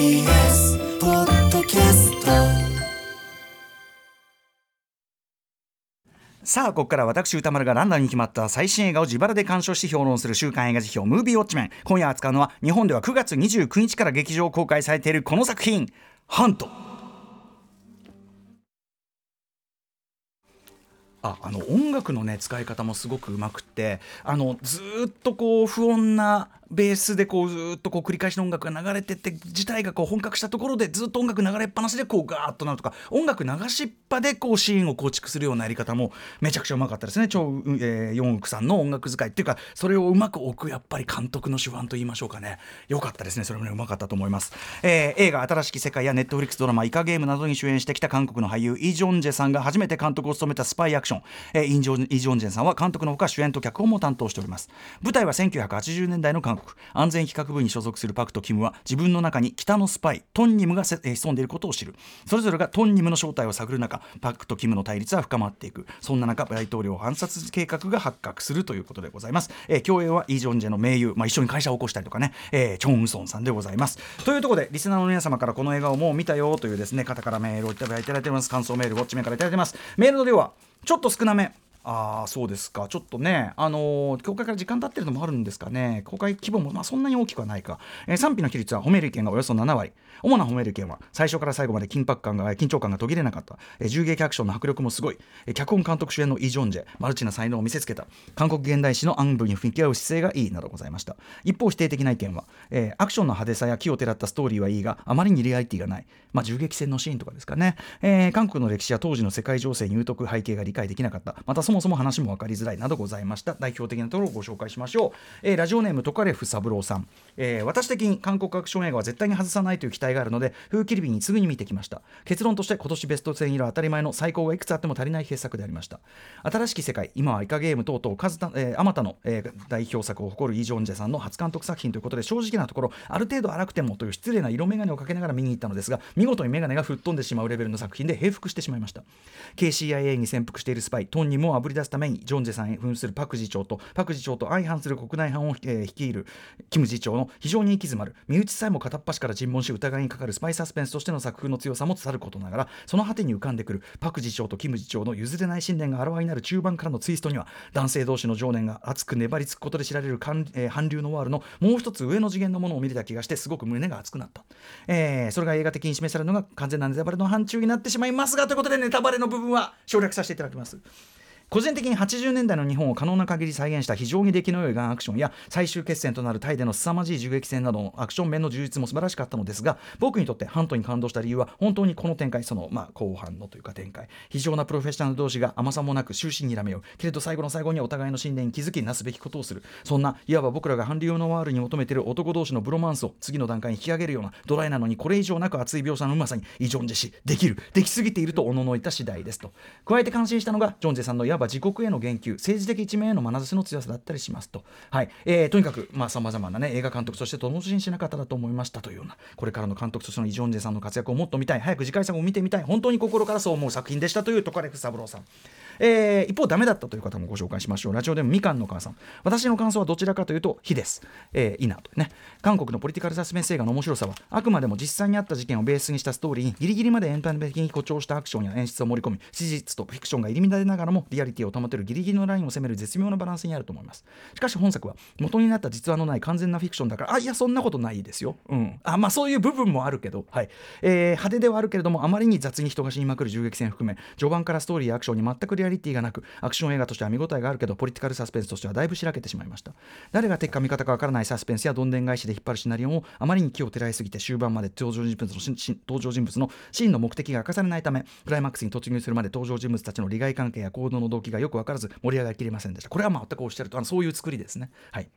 TBS ポッドキャスト。さあここから私歌丸がランダムに決まった最新映画を自腹で鑑賞して評論する週刊映画辞表ムービーウォッチメン。今夜扱うのは日本では9月29日から劇場公開されているこの作品「ハント」ああの音楽のね使い方もすごくうまくってあのずっとこう不穏なベースでこうずっとこう繰り返しの音楽が流れてって自体がこう本格したところでずっと音楽流れっぱなしでこうガーッとなるとか音楽流しっぱでこうシーンを構築するようなやり方もめちゃくちゃうまかったですね。超、えー、ヨンウクさんの音楽使いっていうかそれをうまく置くやっぱり監督の手腕と言いましょうかね。よかったですね。それもねうまかったと思います、えー映画「新しき世界」やネットフリックスドラマ「イカゲーム」などに主演してきた韓国の俳優イ・ジョンジェさんが初めて監督を務めたスパイアクション、えーイジョンイ・ジョンジェさんは監督のほか主演と脚本も担当しております。舞台は1980年代の韓国。安全企画部に所属するパクとキムは自分の中に北のスパイトンニムが潜んでいることを知る。それぞれがトンニムの正体を探る中パクとキムの対立は深まっていく。そんな中大統領暗殺計画が発覚するということでございます、えー共演はイ・ジョンジェの盟友、まあ、一緒に会社を起こしたりとかね、えーチョン・ウソンさんでございます。というところでリスナーの皆様からこの映画をもう見たよというですね方からメールをいただいています感想メールウォッチメンからいただいてますメールの量はちょっと少なめあそうですか。ちょっとねあのー公開から時間経ってるのもあるんですかね。公開規模もまあそんなに大きくはないか、えー賛否の比率は褒める意見がおよそ7割。主な褒める意見は最初から最後まで緊迫感が緊張感が途切れなかった、えー銃撃アクションの迫力もすごい、えー脚本監督主演のイ・ジョンジェマルチな才能を見せつけた。韓国現代史の暗部に向き合う姿勢がいいなどございました。一方否定的な意見は、えーアクションの派手さや木をてらったストーリーはいいがあまりにリアリティがない、まあ、銃撃戦のシーンとかですかね、えー韓国の歴史や当時の世界情勢にとく背景が理解できなかった。またそもそも話も分かりづらいなどございました。代表的なところをご紹介しましょう、えーラジオネームトカレフ三郎さん、えー私的に韓国アクション映画は絶対に外さないという期待があるので風切り日にすぐに見てきました。結論として今年ベスト10入りは当たり前の最高がいくつあっても足りない傑作でありました。新しき世界今はイカゲーム等々数た、えー、あまたの、えー代表作を誇るイ・ジョンジェさんの初監督作品ということで正直なところある程度荒くてもという失礼な色眼鏡をかけながら見に行ったのですが見事に眼鏡が吹っ飛んでしまうレベルの作品で平服してしまいました KCIA に潜伏しているスパイトンにもあぶり出すためにジョンジェさんへ扮するパク次長とパク次長と相反する国内犯を、えー率いるキム次長の非常に行き詰まる身内さえも片っ端から尋問し疑いにかかるスパイサスペンスとしての作風の強さもさることながらその果てに浮かんでくるパク次長とキム次長の譲れない信念があらわになる中盤からのツイストには男性同士の情念が熱く粘りつくことで知られる韓えー流のワールのもう一つ上の次元のものを見れた気がしてすごく胸が熱くなった、えーそれが映画的に示されるのが完全なネタバレの範疇になってしまいますがということでネタバレの部分は省略させていただきます。個人的に80年代の日本を可能な限り再現した非常に出来の良いガンアクション。や最終決戦となるタイでの凄まじい銃撃戦などのアクション面の充実も素晴らしかったのですが僕にとってハントに感動した理由は本当にこの展開その、まあ、後半のというか展開。非常なプロフェッショナル同士が甘さもなく終始にらめよう。けれど最後の最後にお互いの信念に気づきなすべきことをする。そんないわば僕らが韓流のワールに求めている男同士のブロマンスを次の段階に引き上げるようなドライなのにこれ以上なく熱い描写のうまさにイ・ジョンジェ氏できる。できすぎているとおののいた次第ですと。加えて感心したのがジョンジェさんのいわば自国への言及政治的一面への眼差しの強さだったりしますと、はい。えーとにかくさまざ、まな、ね、映画監督としてとししなかっただと思いましたというようなこれからの監督としてのイ・ジョンジェさんの活躍をもっと見たい早く次回作を見てみたい本当に心からそう思う作品でしたというトカレフ三郎さん。えー一方ダメだったという方もご紹介しましょう。ラジオでもみかんの母さん。私の感想はどちらかというと非です、えーいいなとね。韓国のポリティカルサスペンス映画の面白さはあくまでも実際にあった事件をベースにしたストーリーにギリギリまでエンタメ的に誇張したアクションや演出を盛り込み史実とフィクションが入り乱れながらもリアリティを保てるギリギリのラインを攻める絶妙なバランスにあると思います。しかし本作は元になった実話のない完全なフィクションだからあいやそんなことないですよ、うん、あまあそういう部分もあるけど、はい。えー派手ではあるけれどもあまりに雑に人が死にまくる銃撃戦含め序盤からストーリーやアクションに全くリアリティがなくアクション映画としては見応えがあるけどポリティカルサスペンスとしてはだいぶしらけてしまいました。誰が敵か味方かわからないサスペンスやどんでん返しで引っ張るシナリオをあまりに気をてらいすぎて終盤まで登場人物の登場人物の真の目的が明かされないためクライマックスに突入するまで登場人物たちの利害関係や行動の動機がよく分からず盛り上がりきれませんでしたこれは全くおっしゃるとあのそういう作りですねはい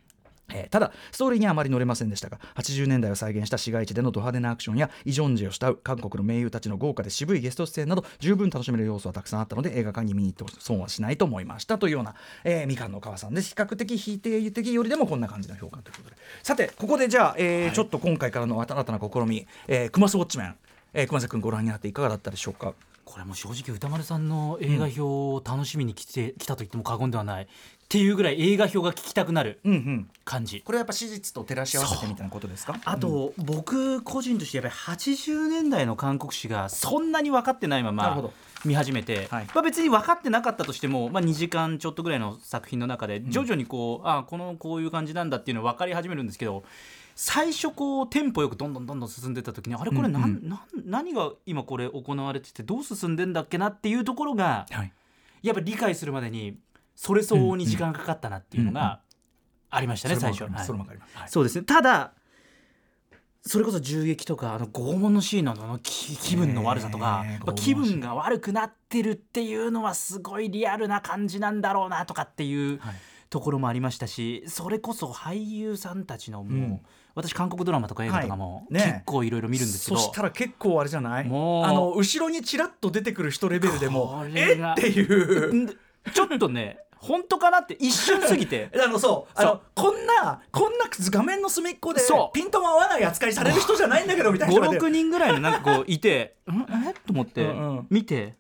えーただストーリーにはあまり乗れませんでしたが80年代を再現した市街地でのド派手なアクションやイ・ジョンジェを慕う韓国の名優たちの豪華で渋いゲスト出演など十分楽しめる要素はたくさんあったので映画館に見に行って損はしないと思いましたというような、えーみかんの川さんです比較的否定的よりでもこんな感じの評価ということでさてここでじゃあ、えーちょっと今回からの新たな試み、えー、クマスウォッチメン、えー、熊瀬君ご覧になっていかがだったでしょうかこれも正直歌丸さんの映画表を楽しみに来て、来たと言っても過言ではないっていうぐらい映画表が聞きたくなるうんうん。感じ、これはやっぱ史実と照らし合わせてみたいなことですか？あと、僕個人としてやっぱり80年代の韓国史がそんなに分かってないまま見始めて、はい。まあ、別に分かってなかったとしても、まあ、2時間ちょっとぐらいの作品の中で徐々にこう、あこのこういう感じなんだっていうの分かり始めるんですけど最初こうテンポよくどんどんどんどん進んでった時にあれこれなん、なん何が今これ行われててどう進んでんだっけなっていうところがはい。やっぱ理解するまでにそれ相応に時間がかかったなっていうのがありましたね、最初。は。い。それもわかります、はい。そうですね。ただそれこそ銃撃とかあの拷問のシーンのあの気気分の悪さとか、気分が悪くなってるっていうのはすごいリアルな感じなんだろうなとかっていうはい。ところもありまししそれこそ俳優さんたちのもう、うん私韓国ドラマとか映画とかもはい。ね。結構いろいろ見るんですけど、そしたら結構あれじゃない？もう。あの後ろにちらっと出てくる人レベルでもこえ？っていう。んちょっとね本当かなって一瞬過ぎて。あのそう。あのこんなこんな画面の隅っこでピントも合わない扱いされる人じゃないんだけどみたいな人が出る56人ぐらいのなんかこういてん？え？と思って見て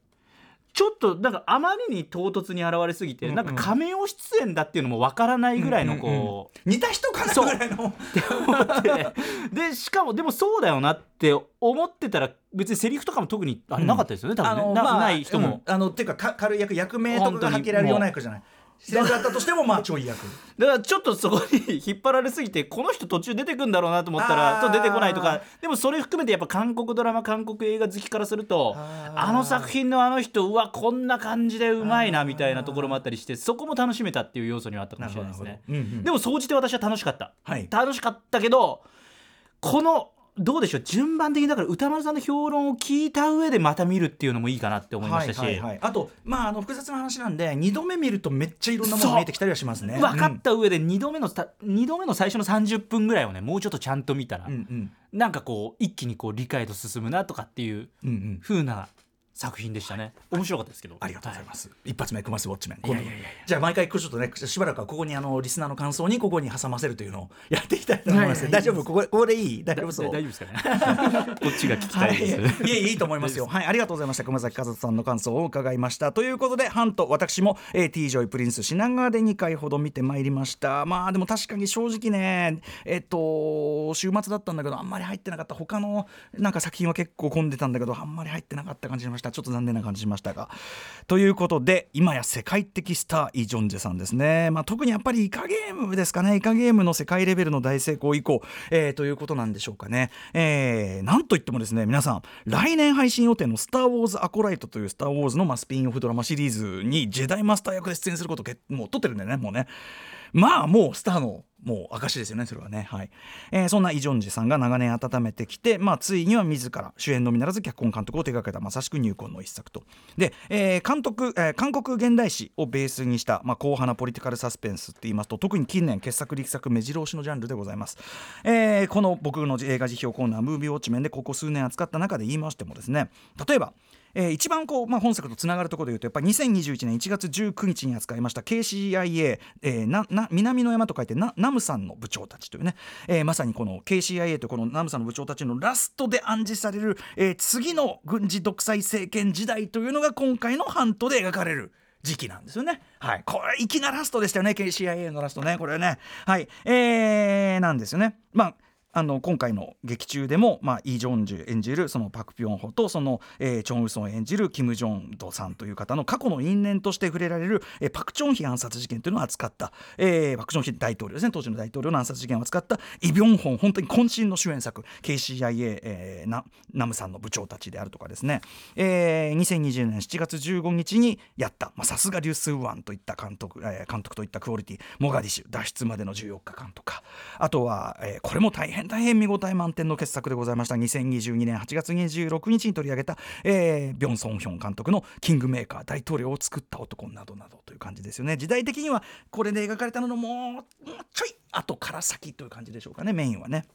ちょっとなんかあまりに唐突に現れすぎて、うんうん。なんか仮面出演だっていうのもわからないぐらいのこう。似た人かなぐらいの。ででしかもでもそうだよなって思ってたら別にセリフとかも特にあれなかったですよね、多分ね。なまあない人も、うん。あのっていうかか軽い役役名とかが発けられるような役じゃないセリフだったとしてもまあちょい役。だからちょっとそこに引っ張られすぎてこの人途中出てくんだろうなと思ったらと出てこないとか。でもそれ含めてやっぱ韓国ドラマ韓国映画好きからするとあの作品のあの人うわこんな感じでうまいなみたいなところもあったりしてそこも楽しめたっていう要素にはあったかもしれないですね。うんうんでも総じて私は楽しかった、はい。楽しかったけどこのどうでしょう？順番的にだから歌丸さんの評論を聞いた上でまた見るっていうのもいいかなって思いましたし、はいはいはい。あとまああの複雑な話なんで二度目見るとめっちゃいろんなものが見えてきたりはしますね。分かった上で2度目のスタ二度目の最初の30分ぐらいをねもうちょっとちゃんと見たら、うんうん。なんかこう一気にこう理解と進むなとかっていううんうな作品でしたね。面白かったですけど。ありがとうございます、一発目クマスウォッチメン。いやいやいやじゃあ毎回ちょっとねしばらくはここにあのリスナーの感想にここに挟ませるというのを やっていきたいと思います、大丈夫？ここここでいい？大丈夫そう？大丈夫ですかね。こっちが聞きたいです、はい、いえいいと思いますよ。はい、ありがとうございました。熊崎和人さんの感想を伺いました。ということで、ハンと私も、えー、T ジョイプリンス品川で2回ほど見てまいりました。まあ、でも確かに正直ね、えっと、週末だったんだけど、あんまり入ってなかった。他のなんか作品は結構混んでたんだけど、あんまり入ってなかった感じしました。ちょっと残念な感じしましたが。ということで、今や世界的スター、イ・ジョンジェさんですね。まあ、特にやっぱりイカゲームですかね。イカゲームの世界レベルの大成功以降、えーということなんでしょうかね。えーなんといってもですね、皆さん、来年配信予定のスター・ウォーズ・アコライトというスター・ウォーズのまあスピンオフドラマシリーズにジェダイマスター役で出演することけもう撮ってるんでね、もうね。まあもうスターのもう証ですよねそれはね。はい、えーそんなイ・ジョンジさんが長年温めてきて、まあ、ついには自ら主演のみならず脚本監督を手掛けたまさしく入魂の一作と。で、えー監督、えー韓国現代史をベースにした、まあ、硬派なポリティカルサスペンスって言いますと特に近年傑作力作目白押しのジャンルでございます、えーこの僕の映画辞表コーナームービーウォッチメンでここ数年扱った中で言いましてもですね例えばえー一番こう、まあ、本作とつながるところでいうとやっぱり2021年1月19日に扱いました KCIA、えーなな南の山と書いてなナムさんの部長たちというね、えーまさにこの KCIA とこのナムさんの部長たちのラストで暗示される、えー次の軍事独裁政権時代というのが今回のハントで描かれる。時期なんですよね。はい。これ、粋なラストでしたよね。KCIA のラストね。これね。はい。えー、なんですよね。まあ、あの今回の劇中でも、まあ、イ・ジョンジュ演じるそのパク・ピョンホとその、えーチョン・ウソン演じるキム・ジョンドさんという方の過去の因縁として触れられる、えーパク・チョンヒ暗殺事件というのを扱った、えーパク・チョンヒ大統領ですね。当時の大統領の暗殺事件を扱ったイ・ビョンホン本当に渾身の主演作 KCIA、えーなナムさんの部長たちであるとかですね、えー2020年7月15日にやったさすがリュウ・スーワンといった監督、えー監督といったクオリティモガディシュ脱出までの14日間とか。あとは、えーこれも大変大変見応え満点の傑作でございました。2022年8月26日に取り上げた、えー、ビョン・ソンヒョン監督の「キングメーカー大統領を作った男」などなどという感じですよね。時代的にはこれで描かれたののもうちょい後から先という感じでしょうかね。メインはね。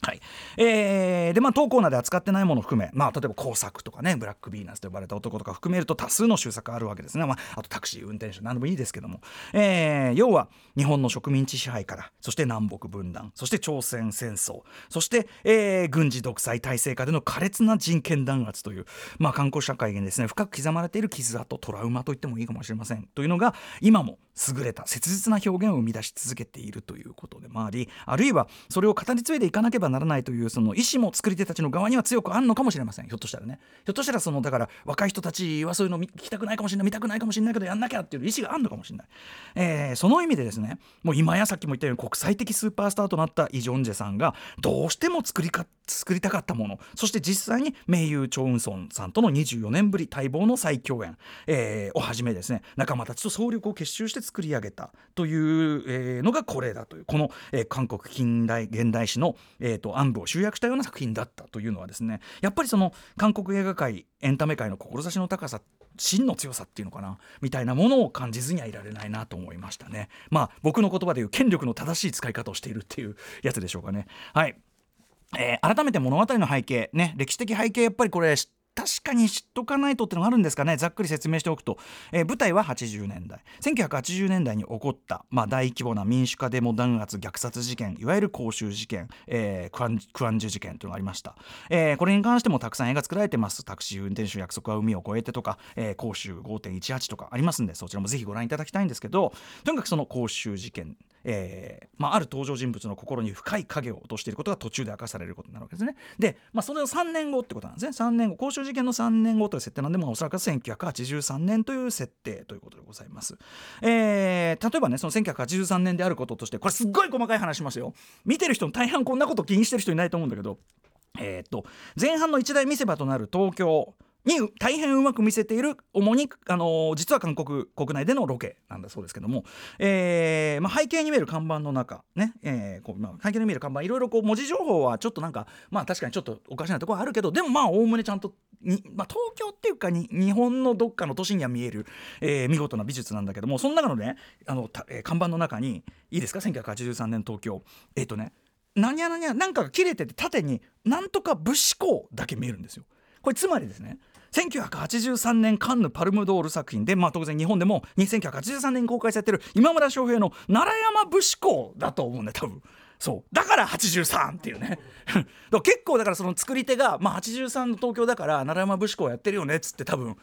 はい。えー、でまあ当コーナーで扱ってないものを含め、まあ、例えば工作とかねブラックビーナスと呼ばれた男とか含めると多数の修作あるわけですね、まあ、あとタクシー運転手何でもいいですけども、えー、要は日本の植民地支配からそして南北分断そして朝鮮戦争そして、えー、軍事独裁体制下での苛烈な人権弾圧という、まあ、観光社会にですね深く刻まれている傷跡トラウマと言ってもいいかもしれません。というのが今も優れた切実な表現を生み出し続けているということでもありあるいはそれを語り継いでいかなければならないというその意思も作り手たちの側には強くあるのかもしれませんひょっとしたらねひょっとしたらそのだから若い人たちはそういうの聞きたくないかもしれない見たくないかもしれないけどやんなきゃっていう意思があるのかもしれない、えー、その意味でですねもう今やさっきも言ったように国際的スーパースターとなったイ・ジョンジェさんがどうしても作りか作りたかったものそして実際に名優チョ・ウンソンさんとの24年ぶり待望の再共演、えー、をはじめですね仲間たちと総力を結集して作り上げたという、え、のがこれだというこの、えー、韓国近代現代史の、えーと、暗部を集約したような作品だったというのはですねやっぱりその韓国映画界エンタメ界の志の高さ真の強さっていうのかなみたいなものを感じずにはいられないなと思いましたね。まあ僕の言葉で言う権力の正しい使い方をしているっていうやつでしょうかね。はい。えー、改めて物語の背景ね歴史的背景やっぱりこれ知確かに知っとかないとってのがあるんですかね。ざっくり説明しておくと、えー、舞台は80年代。1980年代に起こった、まあ、大規模な民主化デモ弾圧虐殺事件いわゆる公衆事件、えー、クアンクアンジュ事件というのがありました、えー、これに関してもたくさん絵が作られてます。タクシー運転手約束は海を越えてとか、えー、公衆5.18とかありますんでそちらもぜひご覧いただきたいんですけどとにかくその公衆事件えーまあ、ある登場人物の心に深い影を落としていることが途中で明かされることになるわけですね。で、まあ、それを3年後ってことなんですね。3年後、公衆事件の3年後という設定なんで、まあ、おそらく1983年という設定ということでございます。えー、例えばね、その1983年であることとして、これすっごい細かい話しますよ。見てる人の大半こんなこと気にしてる人いないと思うんだけど、えー、っと、前半の一大見せ場となる東京、に大変うまく見せている主にあの実は韓国国内でのロケなんだそうですけども、えーまあ、背景に見える看板の中ね、えーこうまあ、背景に見える看板いろいろこう文字情報はちょっとなんかまあ確かにちょっとおかしなところはあるけどでもまあおおむねちゃんとに、まあ、東京っていうかに日本のどっかの都市には見える、えー、見事な美術なんだけどもその中のねあのた、えー、看板の中にいいですか？1983年東京えっ、ー、とね何や何やなんかが切れてて縦になんとか武士港だけ見えるんですよ。これつまりですね1983年カンヌ・パルムドール作品で、まあ、当然日本でも1983年に公開されてる今村翔平の奈良山武士公だと思うんだよ多分。そう。だから83っていうね。結構だからその作り手が、まあ、83の東京だから奈良山武士公やってるよねっつって多分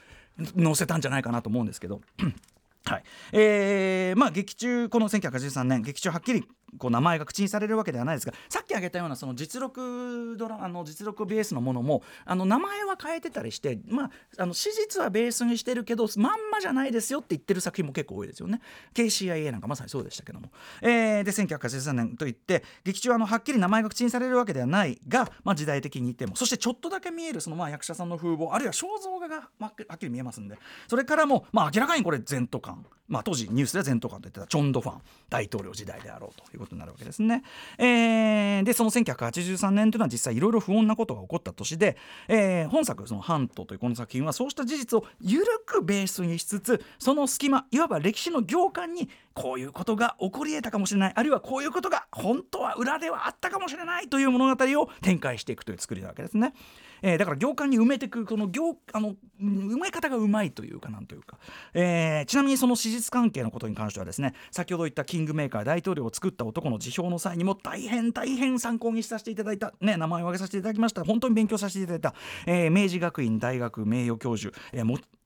載せたんじゃないかなと思うんですけど。はい。えーまあ、劇中この1983年劇中はっきりこう名前が口にされるわけではないですがさっき挙げたようなその実録ドラあの実録ベースのものもあの名前は変えてたりして、まあ、あの史実はベースにしてるけどまんまじゃないですよって言ってる作品も結構多いですよね。KCIA なんかまさにそうでしたけども、えー、で1983年といって劇中はあのはっきり名前が口にされるわけではないが、まあ、時代的に言ってもそしてちょっとだけ見えるそのまあ役者さんの風貌あるいは肖像画がはっきり見えますんでそれからも、まあ、明らかにこれ前途感、まあ、当時ニュースでは前途感と言ってたチョン・ドファン大統領時代であろうということになるわけですね。えー、でその1983年というのは実際いろいろ不穏なことが起こった年で、えー、本作「そのハント」というこの作品はそうした事実を緩くベースにしつつその隙間いわば歴史の行間にこういうことが起こり得たかもしれないあるいはこういうことが本当は裏ではあったかもしれないという物語を展開していくという作りなわけですね。えー、だから行間に埋めていくこの行あの埋め方がうまいというかなんというか、えー、ちなみにその史実関係のことに関してはですね先ほど言ったキングメーカー大統領を作った男の辞表の際にも大変大変参考にさせていただいた、ね、名前を挙げさせていただきました。本当に勉強させていただいた、えー、明治学院大学名誉教授、えー、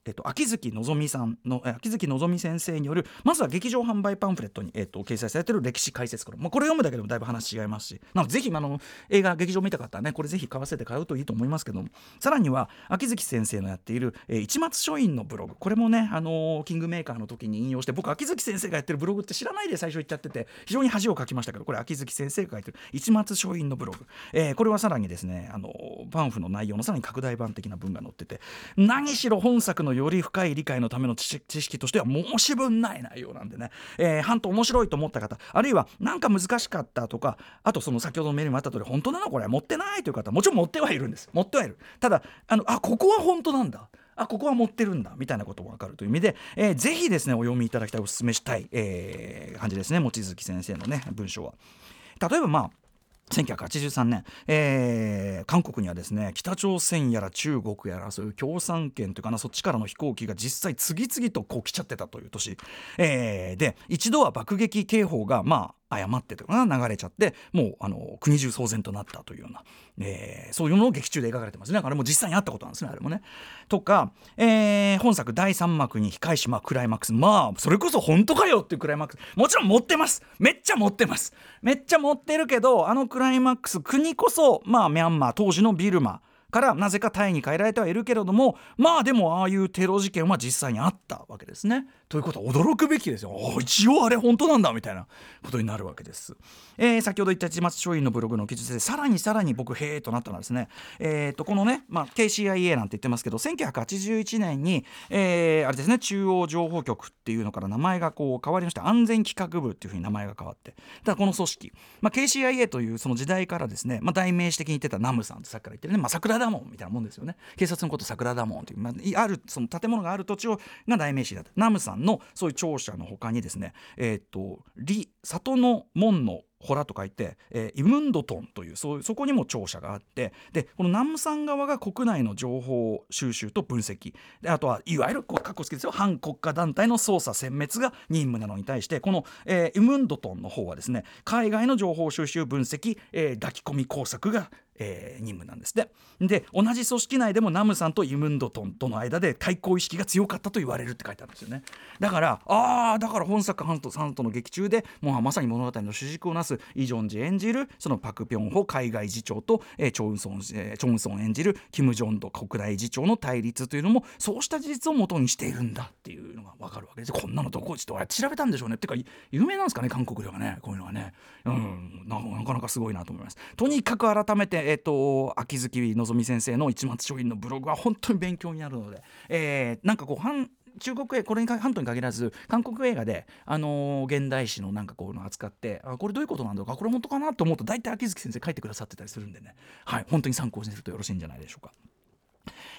えっと、秋月のぞみさんの秋月のぞみ先生によるまずは劇場販売パンフレットに、えっと、掲載されてる歴史解説から、まあ、これ読むだけでもだいぶ話違いますし。なのでぜひあの映画劇場見たかったらねこれぜひ買わせて買うといいと思いますけども。さらには秋月先生のやっている、えー、一松書院のブログ。これもね、あのー、キングメーカーの時に引用して僕秋月先生がやってるブログって知らないで最初言っちゃってて非常に恥をかきましたけどこれ秋月先生が書いてる一松書院のブログ、えー、これはさらにですね、あのー、パンフの内容のさらに拡大版的な文が載ってて何しろ本作のより深い理解のための知識知識としては申し分ない内容なんでね、えー、半島面白いと思った方あるいはなんか難しかったとかあとその先ほどのメールにもあった通り本当なのこれ持ってないという方もちろん持ってはいるんです。持ってはいる。ただあのあここは本当なんだ。あここは持ってるんだ。みたいなことも分かるという意味で、えー、ぜひですねお読みいただきたいお勧めしたい、えー、感じですね望月先生のね文章は。例えばまあ1983年、えー、韓国にはですね北朝鮮やら中国やらそういう共産圏というかなそっちからの飛行機が実際次々とこう来ちゃってたという年、えー、で一度は爆撃警報がまあ誤ってとか流れちゃってもうあの国中騒然となったというような、えー、そういうのを劇中で描かれてますね。あれも実際にあったことなんですねあれもね。とか、えー、本作第3幕に控えしまクライマックス。まあそれこそ本当かよっていうクライマックス。もちろん持ってます。めっちゃ持ってます。めっちゃ持ってるけどあのクライマックス国こそまあミャンマー当時のビルマからなぜかタイに変えられてはいるけれどもまあでもああいうテロ事件は実際にあったわけですね。ということは驚くべきですよ。一応あれ本当なんだみたいなことになるわけです、えー、先ほど言った市松松陰のブログの記述でさらにさらに僕へえとなったのはですね。えー、とこのね、まあ、KCIA なんて言ってますけど1981年に、えー、あれですね中央情報局っていうのから名前がこう変わりまして安全企画部っていうふうに名前が変わって。ただこの組織、まあ、KCIA というその時代からですね、まあ、代名詞的に言ってたナムさんってさっきから言ってるね、まあ、桜田門みたいなもんですよね。警察のこと桜田門という、まあ、あるその建物がある土地をが代名詞だった。ナムさんのそういう庁舎の他にですねえっ、と里の門の洞と書いて、えー、イムンドトンというそうそこにも庁舎があってでこの南山側が国内の情報収集と分析。であとはいわゆるこうかっこつけですよ。反国家団体の捜査殲滅が任務なのに対してこの、えー、イムンドトンの方はですね海外の情報収集分析、えー、抱き込み工作がえー、任務なんですってで同じ組織内でもナムさんとイムンドトンとの間で対抗意識が強かったと言われるって書いてあるんですよね。だからああだから本作ハントサントの劇中でもうまさに物語の主軸をなすイ・ジョンジ演じるそのパク・ピョンホ海外次長と、えー、チョンソン、えー、チョンソン演じるキム・ジョンド国内次長の対立というのもそうした事実をもとにしているんだっていうのが分かるわけです。こんなのどこちょっと調べたんでしょうねっていうか有名なんですかね韓国ではね。こういうのはね。うん。なかなかすごいなと思います。とにかく改めてえ、ー、と秋月のぞみ先生の市松書院のブログは本当に勉強になるので、えー、なんかこう半中国映これに半島に限らず韓国映画で、あのー、現代史のなんかこういうのを扱ってあこれどういうことなんだろうかこれ本当かなと思うと大体秋月先生書いてくださってたりするんでねはい本当に参考にするとよろしいんじゃないでしょうか。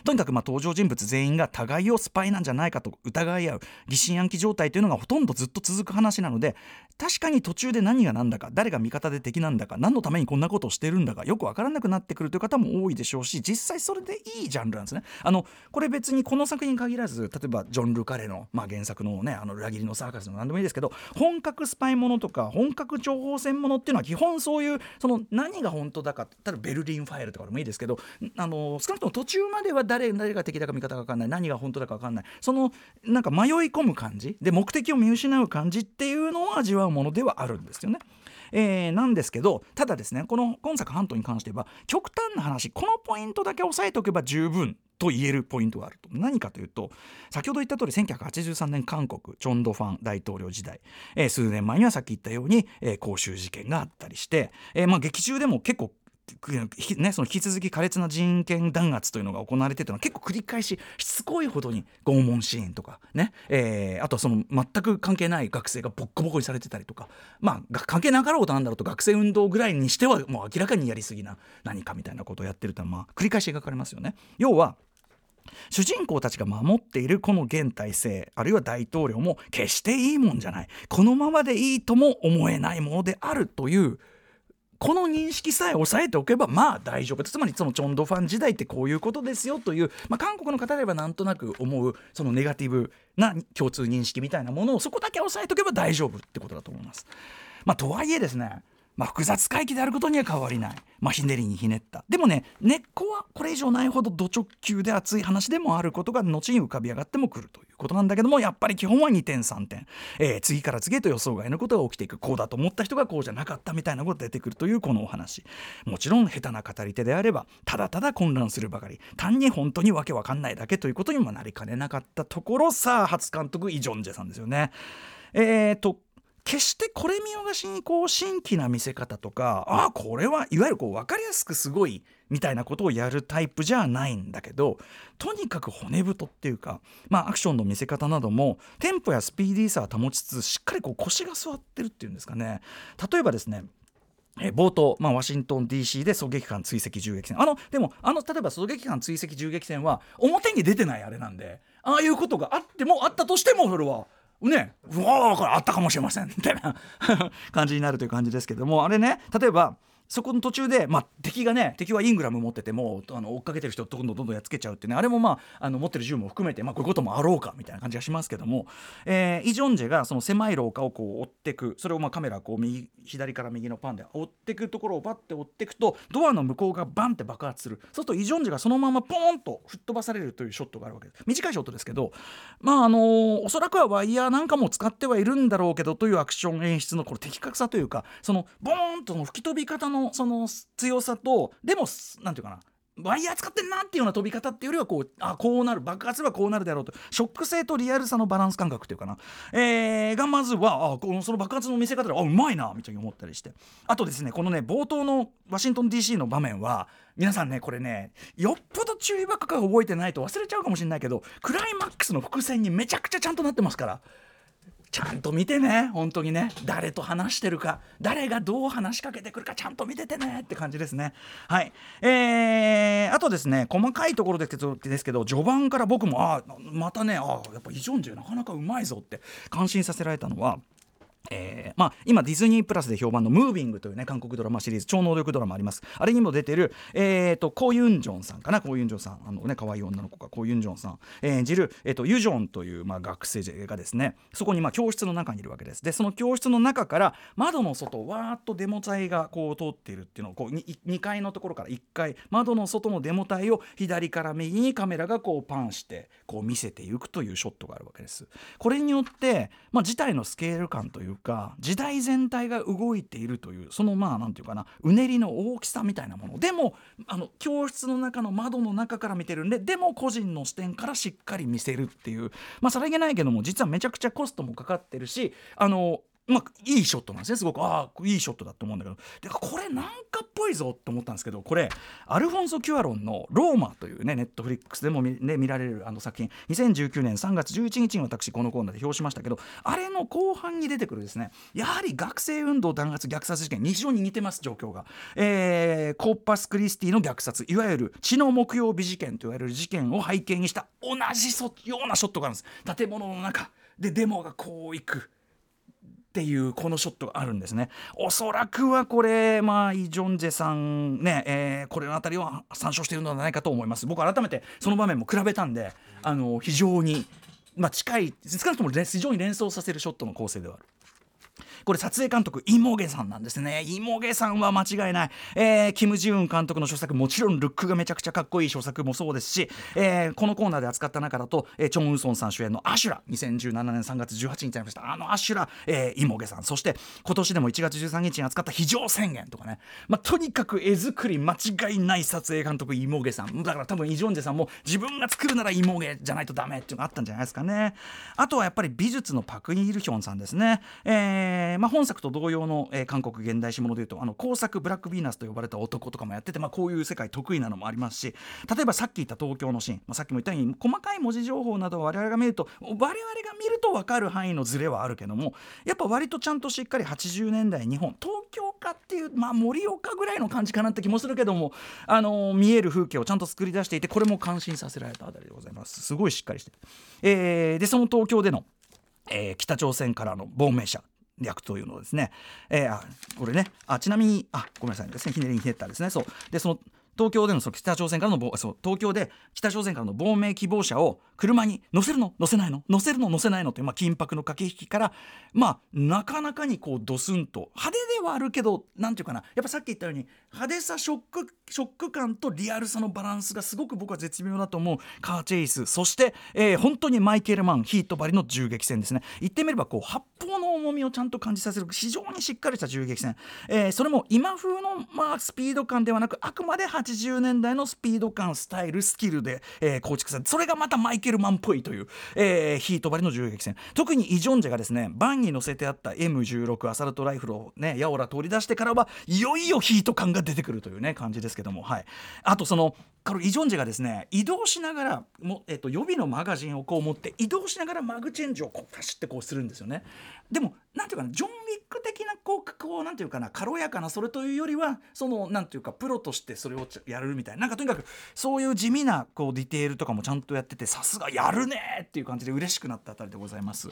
とにかくまあ登場人物全員が互いをスパイなんじゃないかと疑い合う疑心暗鬼状態というのがほとんどずっと続く話なので確かに途中で何が何だか誰が味方で敵なんだか何のためにこんなことをしてるんだかよく分からなくなってくるという方も多いでしょうし実際それでいいジャンルなんですね。あのこれ別にこの作品に限らず例えばジョン・ルカレの、まあ、原作のねあの裏切りのサーカスの何でもいいですけど本格スパイものとか本格情報戦ものっていうのは基本そういうその何が本当だか例えばベルリンファイルとかでもいいですけどあの少なくとも途中までは誰誰が敵だか味方か分かんない。何が本当だか分かんない。そのなんか迷い込む感じ。で目的を見失う感じっていうのを味わうものではあるんですよね。えー、なんですけどただですねこの今作半島に関しては極端な話このポイントだけ押さえておけば十分と言えるポイントがあると。何かというと先ほど言った通り1983年韓国チョンドファン大統領時代、えー、数年前にはさっき言ったように、えー、公衆事件があったりして、えーまあ、劇中でも結構ね、その引き続き苛烈な人権弾圧というのが行われてといるのは結構繰り返ししつこいほどに拷問シーンとかね、えー、あとはその全く関係ない学生がボッコボコにされてたりとかまあ関係なかろうとなんだろうと学生運動ぐらいにしてはもう明らかにやりすぎな何かみたいなことをやってるとはまあ繰り返し描かれますよね。要は主人公たちが守っているこの現体制あるいは大統領も決していいもんじゃないこのままでいいとも思えないものであるというこの認識さえ押さえておけばまあ大丈夫つまりそのチョンドファン時代ってこういうことですよという、まあ、韓国の方ではなんとなく思うそのネガティブな共通認識みたいなものをそこだけ押さえておけば大丈夫ってことだと思います。まあ、とはいえですねまあ、複雑回帰であることには変わりない、まあ、ひねりにひねった。でもね根っこはこれ以上ないほどド直球で熱い話でもあることが後に浮かび上がってもくるということなんだけどもやっぱり基本は2点3点、えー、次から次へと予想外のことが起きていくこうだと思った人がこうじゃなかったみたいなことが出てくるというこのお話。もちろん下手な語り手であればただただ混乱するばかり。単に本当にわけわかんないだけということにもなりかねなかったところ。さあ初監督イ・ジョンジェさんですよね。えーと決してこれ見よがしにこう新規な見せ方とかああこれはいわゆるこう分かりやすくすごいみたいなことをやるタイプじゃないんだけどとにかく骨太っていうか、まあ、アクションの見せ方などもテンポやスピーディーさは保ちつつしっかりこう腰が座ってるっていうんですかね。例えばですねえ冒頭、まあ、ワシントン DC で狙撃艦追跡銃撃戦。あのでもあの例えば狙撃艦追跡銃撃戦は表に出てないあれなんでああいうことがあってもあったとしてもそれはねうわあこれあったかもしれません。みたいな 感じになるという感じですけどもあれね例えばそこの途中で、まあ、敵がね敵はイングラム持っててもあの追っかけてる人をどんどんどんどんやっつけちゃうってねあれもまああの持ってる銃も含めて、まあ、こういうこともあろうかみたいな感じがしますけども、えー、イ・ジョンジェがその狭い廊下をこう追ってくそれをまあカメラこう右左から右のパンで追ってくところをバッて追ってくとドアの向こうがバンって爆発する。そうするとイ・ジョンジェがそのままポーンと吹っ飛ばされるというショットがあるわけです。短いショットですけどまああのーおそらくはワイヤーなんかも使ってはいるんだろうけどというアクション演出のこの的確さというかそのボーンとの吹き飛び方のその強さとでもなんていうかなワイヤー使ってんなっていうような飛び方っていうよりはこうあこうなる爆発はこうなるだろうとショック性とリアルさのバランス感覚っていうかな、えーがまずはあこのその爆発の見せ方であうまいなみたいに思ったりしてあとですねこのね冒頭のワシントン DC の場面は皆さんねこれねよっぽど注意深く覚えてないと忘れちゃうかもしれないけどクライマックスの伏線にめちゃくちゃちゃんとなってますから。ちゃんと見てね本当にね。誰と話してるか誰がどう話しかけてくるかちゃんと見ててねって感じですね。はい。えー、あとですね細かいところですけどですけど序盤から僕もあまたねあやっぱイ・ジョンジェなかなかうまいぞって感心させられたのはえーまあ、今ディズニープラスで評判の「ムービング」というね韓国ドラマシリーズ超能力ドラマあります。あれにも出てる、えー、とコ・ユンジョンさんかな？コ・ユンジョンさん。あのね可愛い女の子がコ・ユンジョンさん、演じる、えー、とユジョンという、まあ、学生がですね。そこに、まあ、教室の中にいるわけです。でその教室の中から窓の外わーっとデモ隊がこう通っているっていうのをこう 2, 階のところから1階窓の外のデモ隊を左から右にカメラがこうパンしてこう見せていくというショットがあるわけです。これによって、まあ、事態のスケール感というか時代全体が動いているというそのまあ何て言うかなうねりの大きさみたいなもの。でもあの教室の中の窓の中から見てるんででも個人の視点からしっかり見せるっていう。まあさりげないけども実はめちゃくちゃコストもかかってるしあのまあ、いいショットなんですね。すごくああいいショットだと思うんだけど。でこれなんかっぽいぞって思ったんですけどこれアルフォンソ・キュアロンの「ローマ」というねネットフリックスでも見,、ね、見られるあの作品。2019年3月11日に私このコーナーで表しましたけどあれの後半に出てくるですね。やはり学生運動弾圧虐殺事件に非常に似てます状況が、えー、コーパス・クリスティの虐殺いわゆる血の木曜日事件と言われる事件を背景にした同じようなショットがあるんです。建物の中でデモがこう行く。っていうこのショットがあるんですね。おそらくはこれまあイ・ジョンジェさんね、えーこれのあたりは参照しているのではないかと思います。僕改めてその場面も比べたんであの非常にまあ近い少なくともね非常に連想させるショットの構成ではあるこれ撮影監督イモゲさんなんですね。イモゲさんは間違いない、えーキム・ジウン監督の著作もちろんルックがめちゃくちゃかっこいい著作もそうですし、えーこのコーナーで扱った中だと、えーチョン・ウンソンさん主演の「アシュラ」2017年3月18日になりました。あのアシュラ、えーイモゲさん。そして今年でも1月13日に扱った「非常宣言」とかね、まあ、とにかく絵作り間違いない撮影監督イモゲさん。だから多分イ・ジョンジェさんも自分が作るならイモゲじゃないとダメっていうのがあったんじゃないですかね。あとはやっぱり美術のパク・ニールヒョンさんですね、えーまあ、本作と同様の、えー韓国現代史ものでいうとあの工作ブラック・ヴィーナスと呼ばれた男とかもやってて、まあ、こういう世界得意なのもありますし例えばさっき言った東京のシーン、まあ、さっきも言ったように細かい文字情報などを我々が見ると我々が見ると分かる範囲のズレはあるけどもやっぱ割とちゃんとしっかり80年代日本東京かっていうまあ盛岡ぐらいの感じかなって気もするけどもあのー見える風景をちゃんと作り出していてこれも感心させられたあたりでございます。すごいしっかりして、えーでその東京でのえー北朝鮮からの亡命者。略というのをですね、えーこれね。あちなみにあごめんなさい。ですね。ひねりにひねったですね。そう。でその東京でのその北朝鮮からの亡そう東京で北朝鮮からの亡命希望者を車に乗せるの？乗せないの？乗せるの？乗せないの？という、まあ、緊迫の駆け引きからまあなかなかにこうドスンと。派手ではあるけどなんていうかな。やっぱさっき言ったように派手さショックショック感とリアルさのバランスがすごく僕は絶妙だと思う。カーチェイス。そして、えー本当にマイケル・マンヒート張りの銃撃戦ですね。言ってみればこう発砲の重みをちゃんと感じさせる非常にしっかりした銃撃戦、えーそれも今風の、まあ、スピード感ではなくあくまで80 80年代のスピード感スタイルスキルで、えー構築されそれがまたマイケルマンっぽいという、えーヒート張りの銃撃戦。特にイ・ジョンジェがですねバンに乗せてあった M16 アサルトライフルをねやおら取り出してからはいよいよヒート感が出てくるというね感じですけども。はい。あとそのこれイ・ジョンジェがですね移動しながらも、えっと予備のマガジンをこう持って移動しながらマグチェンジをこう走ってこうするんですよね。でもなんていうかなジョン・ウィック的なこうこうなんていうかな軽やかなそれというよりはそのなんていうかプロとしてそれをやるみたいななんかとにかくそういう地味なこうディテールとかもちゃんとやっててさすがやるねっていう感じで嬉しくなったあたりでございます。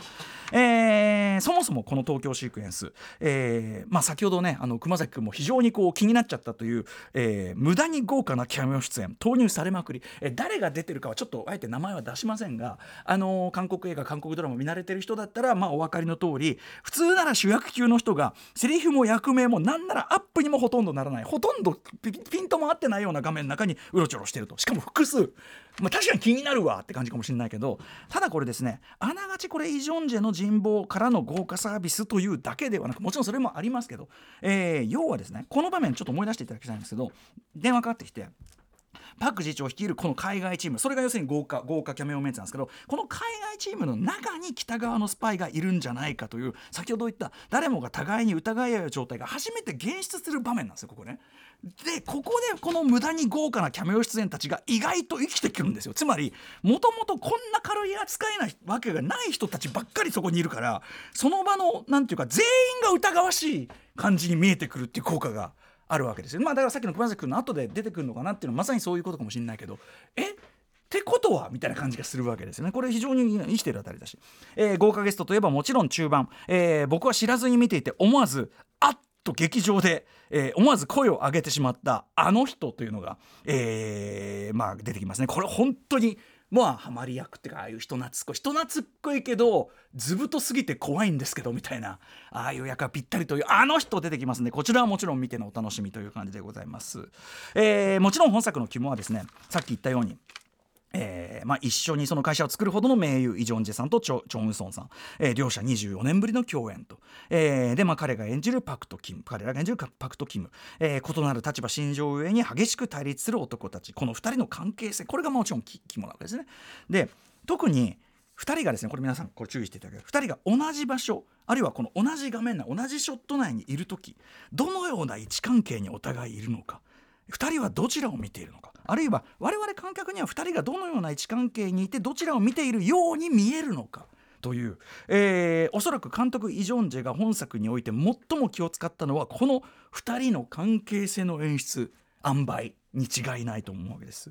えーそもそもこの東京シークエンス、えーまあ、先ほどねあの熊崎君も非常にこう気になっちゃったという、えー無駄に豪華なキャメオ出演。投入されまくり、え誰が出てるかはちょっとあえて名前は出しませんが、あのー韓国映画韓国ドラマ見慣れてる人だったら、まあ、お分かりの通り普通なら主役級の人がセリフも役名もなんならアップにもほとんどならない。ほとんどピピントも合ってないような画面の中にうろちょろしてると。しかも複数、まあ、確かに気になるわって感じかもしれないけどただこれですねあながちこれイ・ジョンジェの人望からの豪華サービスというだけではなくもちろんそれもありますけど、えー要はですねこの場面ちょっと思い出していただきたいんですけど電話かかってきてパク次長率いるこの海外チームそれが要するに豪華豪華キャメオメンツなんですけどこの海外チームの中に北側のスパイがいるんじゃないかという先ほど言った誰もが互いに疑い合う状態が初めて現出する場面なんですよここね。でここでこの無駄に豪華なキャメオ出演たちが意外と生きてくるんですよつまりもともとこんな軽い扱いなわけがない人たちばっかりそこにいるからその場のなんていうか全員が疑わしい感じに見えてくるっていう効果があるわけですよ。まあだからさっきの熊崎君の後で出てくるのかなっていうのはまさにそういうことかもしれないけどえ？ってことは？みたいな感じがするわけですよね。これ非常に生きてるあたりだし、えー豪華ゲストといえばもちろん中盤、えー僕は知らずに見ていて思わずあっと劇場で、えー思わず声を上げてしまったあの人というのが、えーまあ出てきますね。これ本当にまあハマり役っていうかああいう人懐っこい人懐っこいけど図太すぎて怖いんですけどみたいなああいう役がぴったりというあの人出てきますんでこちらはもちろん見てのお楽しみという感じでございます、えーもちろん本作の肝はですねさっき言ったようにえーまあ、一緒にその会社を作るほどの名優イ・ジョンジェさんとチョチョン・ウソンさん、えー両者24年ぶりの共演と、えーで、まあ、彼が演じるパクト・キム。彼らが演じるパクト・キム、えー異なる立場心情ゆえに激しく対立する男たち。この2人の関係性。これがもちろん肝なわけですね。で特に2人がですねこれ皆さんこれ注意していただけ2人が同じ場所あるいはこの同じ画面内同じショット内にいる時どのような位置関係にお互いいるのか。2人はどちらを見ているのか。あるいは我々観客には2人がどのような位置関係にいてどちらを見ているように見えるのか。という、えーおそらく監督イ・ジョンジェが本作において最も気を使ったのはこの2人の関係性の演出塩梅に違いないと思うわけです。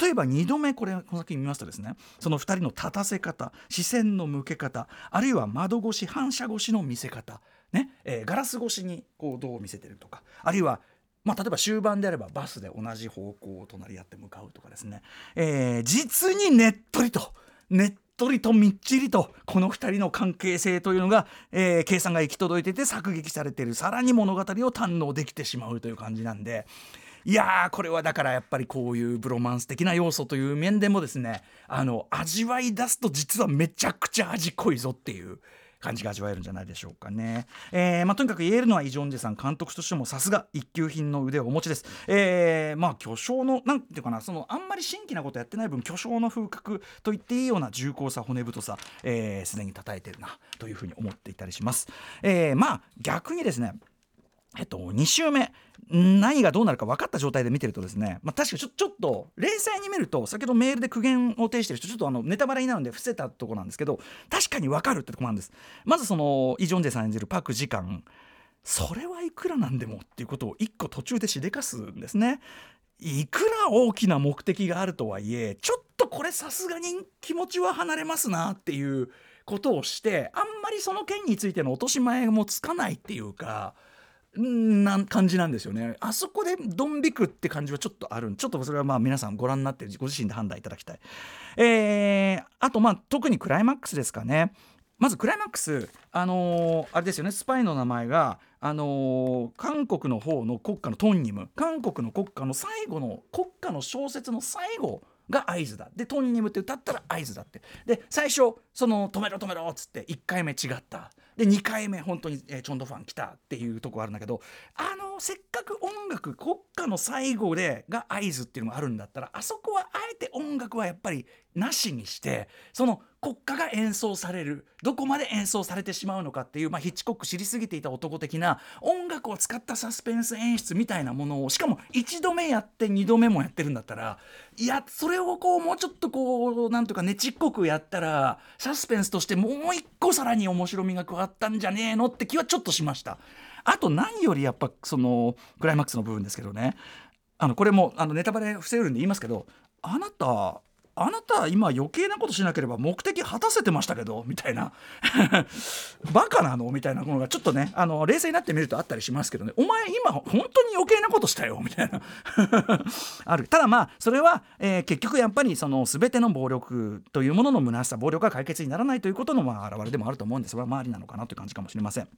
例えば2度目これこの作品見ますとですね。その2人の立たせ方視線の向け方あるいは窓越し反射越しの見せ方。ね、えーガラス越しにこうどう見せてるとか。あるいはまあ、例えば終盤であればバスで同じ方向を隣り合って向かうとかですね、えー実にねっとりとねっとりとみっちりとこの2人の関係性というのが、えー計算が行き届いてて作劇されている。さらに物語を堪能できてしまうという感じなんで。いやこれはだからやっぱりこういうブロマンス的な要素という面でもですねあの味わい出すと実はめちゃくちゃ味濃いぞっていう。感じが味わえるんじゃないでしょうかね。えーまあ、とにかく言えるのはイ・ジョンジェさん監督としてもさすが一級品の腕をお持ちです。えーまあ巨匠のなんていうかなそのあんまり新規なことやってない分巨匠の風格と言っていいような重厚さ骨太さすで、えー既に叩いてるなというふうに思っていたりします。えーまあ逆にですねえっと、2週目。何がどうなるか分かった状態で見てるとですね、まあ、確かちょちょっと冷静に見ると先ほどメールで苦言を呈してる人ちょっとあのネタバレになるんで伏せたとこなんですけど確かに分かるってとこなんです。まずそのイ・ジョンジェさん演じるパク・ジカン。それはいくらなんでもっていうことを一個途中でしでかすんですね。いくら大きな目的があるとはいえちょっとこれさすがに気持ちは離れますなっていうことをしてあんまりその件についての落とし前もつかないっていうかな感じなんですよね。あそこでドン引くって感じはちょっとあるちょっとそれはまあ皆さんご覧になってご自身で判断いただきたい。えーあとまあ特にクライマックスですかね。まずクライマックスあのーあれですよね。スパイの名前があのー韓国の方の国家のトンニム。韓国の国家の最後の国家の小説の最後が合図だ。でトンニムって歌ったら合図だって。で最初その止めろ止めろっつって1回目違った。で2回目本当に、えチョンドファン来たっていうとこあるんだけどあのせっかく音楽国歌の最後でが合図っていうのがあるんだったらあそこはあえて音楽はやっぱりなしにしてその国歌が演奏されるどこまで演奏されてしまうのかっていう、まあ、ヒッチコック知りすぎていた男的な音楽を使ったサスペンス演出みたいなものをしかも1度目やって2度目もやってるんだったらいやそれをこうもうちょっとこうなんとかねちっこくやったらサスペンスとしてもう一個さらに面白みが加わあったんじゃねえのって気はちょっとしました。あと何よりやっぱそのクライマックスの部分ですけどねあのこれもあのネタバレ防げるんで言いますけどあなたあなた今余計なことしなければ目的果たせてましたけどみたいな。バカなの？みたいなものがちょっとねあの冷静になってみるとあったりしますけどね。お前今本当に余計なことしたよ？みたいな。ある。ただまあそれは、えー結局やっぱりその全ての暴力というものの虚しさ暴力が解決にならないということのまあ表れでもあると思うんでそれは周りなのかなという感じかもしれません。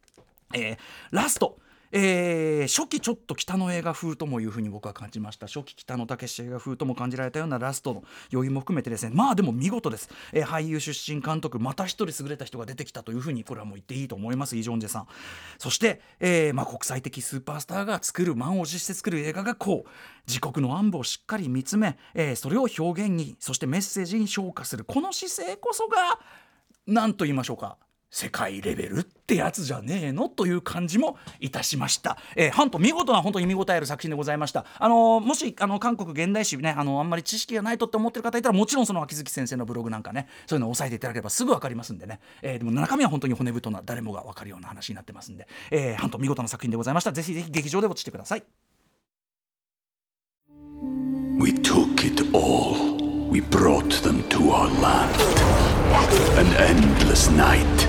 えーラスト。えー初期ちょっと北の映画風ともいうふうに僕は感じました。初期北野武映画風とも感じられたようなラストの余韻も含めてですね。まあでも見事です、えー俳優出身監督また一人優れた人が出てきたというふうにこれはもう言っていいと思います。イ・ジョンジェさん。そして、えーまあ、国際的スーパースターが作る満を持して作る映画がこう。自国の暗部をしっかり見つめ、えーそれを表現にそしてメッセージに昇華する。この姿勢こそが何と言いましょうか。世界レベルってやつじゃねえの？という感じもいたしました。えー、ハント見事な本当に見応える作品でございました。あのーもしあの韓国現代史ねあのあんまり知識がないとって思ってる方いたらもちろんその秋月先生のブログなんかねそういうのを押さえていただければすぐわかりますんでね、えーでも中身は本当に骨太な誰もがわかるような話になってますんで、えー、ハント見事な作品でございました。ぜひぜひ劇場でウォッチしてください。We took it all. We brought them to our land. An endless night,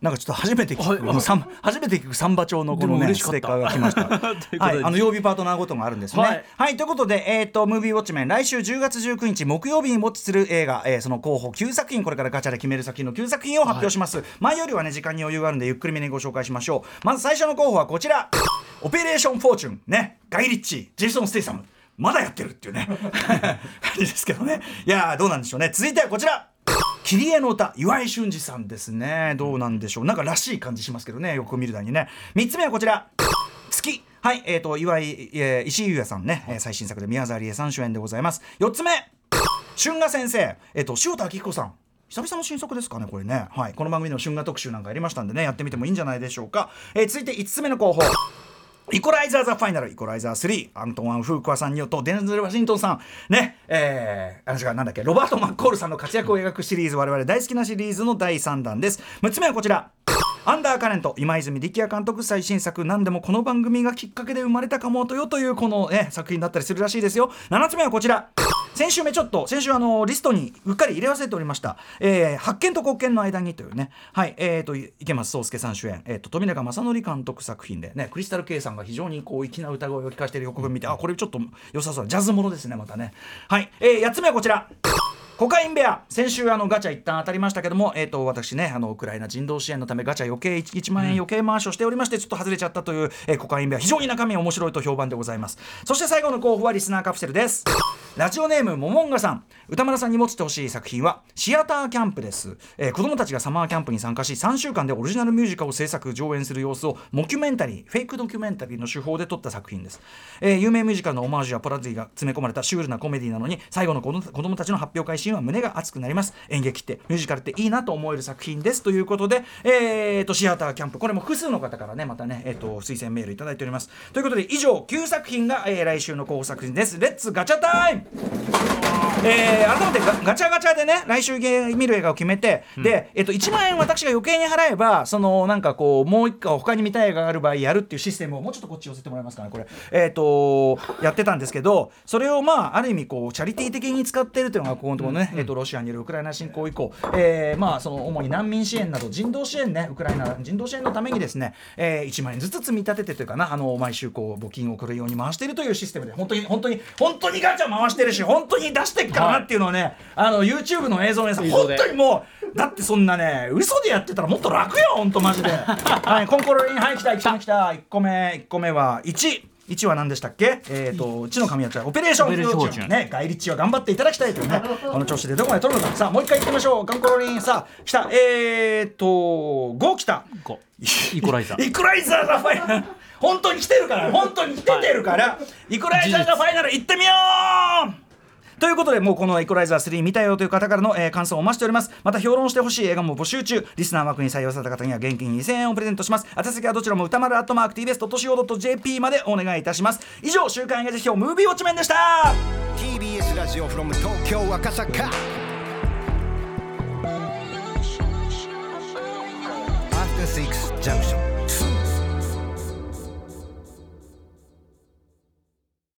なんかちょっと初めて聞く、はい初めて聞くサンバ調のこのねステッカーが来ました。はい、あの曜日パートナーごとがあるんですね。ははいい、ということで、えっ、とムービーウォッチメン来週10月19日木曜日にウォッチする映画、えーその候補9作品これからガチャで決める作品の9作品を発表します。前よりはね時間に余裕があるんでゆっくりめにご紹介しましょう。まず最初の候補はこちら、オペレーションフォーチュン。ね、ガイリッチー、ジェイソンステイサム。まだやってるっていうね。感じですけどね。いやーどうなんでしょうね。続いてはこちら切り絵の歌岩井俊二さんですね。どうなんでしょう。なんからしい感じしますけどね。よく見るだにね。3つ目はこちら。月。はいえー、と岩井、えー石井優也さんね、えー最新作で宮沢りえさん主演でございます。4つ目。春画先生。えっ、と塩田明彦さん。久々の新作ですかねこれね。はいこの番組の春画特集なんかやりましたんでねやってみてもいいんじゃないでしょうか、えー続いて5つ目の候補。イコライザー・ザ・ファイナル、イコライザー3、アントワン・フークワさんによると、デンズル・ワシントンさん、ね、えー、あ、違う、なんだっけ、ロバート・マッコールさんの活躍を描くシリーズ、我々大好きなシリーズの第3弾です。6つ目はこちら。アンダーカレント今泉力也監督最新作何でもこの番組がきっかけで生まれたかもとよというこの、ね、作品だったりするらしいですよ7つ目はこちら先週目ちょっと先週あのリストにうっかり入れ忘れておりました「えー発見と国権の間に」というね。はいえー、と池松壮亮さん主演、えー、と富永正則監督作品でねクリスタルケイさんが非常にこう粋な歌声を聞かせている予告を見てあこれちょっと良さそう。ジャズものですねまたね。はい、えー、8つ目はこちら。コカインベア先週あのガチャ一旦当たりましたけども、えー、と私ねあのウクライナ人道支援のためガチャ余計 1, 1万円余計回しをしておりましてちょっと外れちゃったという、えーコカインベア非常に中身面白いと評判でございます。そして最後の候補はリスナーカプセルです。ラジオネームももんがさん。歌丸さんに持ってほしい作品はシアターキャンプです、えー子供たちがサマーキャンプに参加し3週間でオリジナルミュージカルを制作上演する様子をモキュメンタリーフェイクドキュメンタリーの手法で撮った作品です、えー有名ミュージカルのオマージュやパロディが詰め込まれたシュールなコメディなのに最後の子供子供たちの発表会シーンは胸が熱くなります。演劇ってミュージカルっていいなと思える作品です。ということで、えー、とシアターキャンプ。これも複数の方からねまたね、えー、と推薦メールいただいております。ということで以上9作品が、えー来週の候補作品です。 Let's ガチャ time。えー改めてガガチャガチャでね来週見る映画を決めて、で、えっと、1万円私が余計に払えばそのなんかこうもう一個他に見たい映画がある場合やるっていうシステムをもうちょっとこっち寄せてもらえますかねこれ。えっ、とやってたんですけどそれをまあある意味こうチャリティー的に使ってるっていうのがここのところね、えっとロシアによるウクライナ侵攻以降、えーまあその主に難民支援など人道支援ね。ウクライナ人道支援のためにですね、えー、1万円ずつ積み立ててというかな。あの毎週こう募金を送るように回しているというシステムで。本当に本当に本当にガチャ回してるし本当に出してっからなっていうのをね、あの YouTube の映像のさ本当にもうだってそんなね嘘でやってたらもっと楽よ本当マジで。はいコンコロリンはい来た1個目来た1個目1個目は1 1は何でしたっけ？えっ、と、地の神やつはオペレーションオペレーション。フォーチュンね、ガイリッチは頑張っていただきたいというね、この調子でどこまで取るのか。さあ、もう一回行ってみましょう。ガンコロリン、さあ、来た。えーっと、5来た。こうイコライザー。イコライザー ザファイナル。本当に来てるから、本当に来ててるから、イコライザーザファイナル。行ってみようということで、もうこのイコライザー3見たよという方からの、えー感想をお待ちしております。また評論してほしい映画も募集中。リスナー枠に採用された方には現金2000円をプレゼントします。宛先はどちらも歌丸アットマーク TBS.CO.JP までお願いいたします。以上、週刊映画時評ムービーウォッチメンでした TBS ラジオ from 東京赤坂 After Six Junction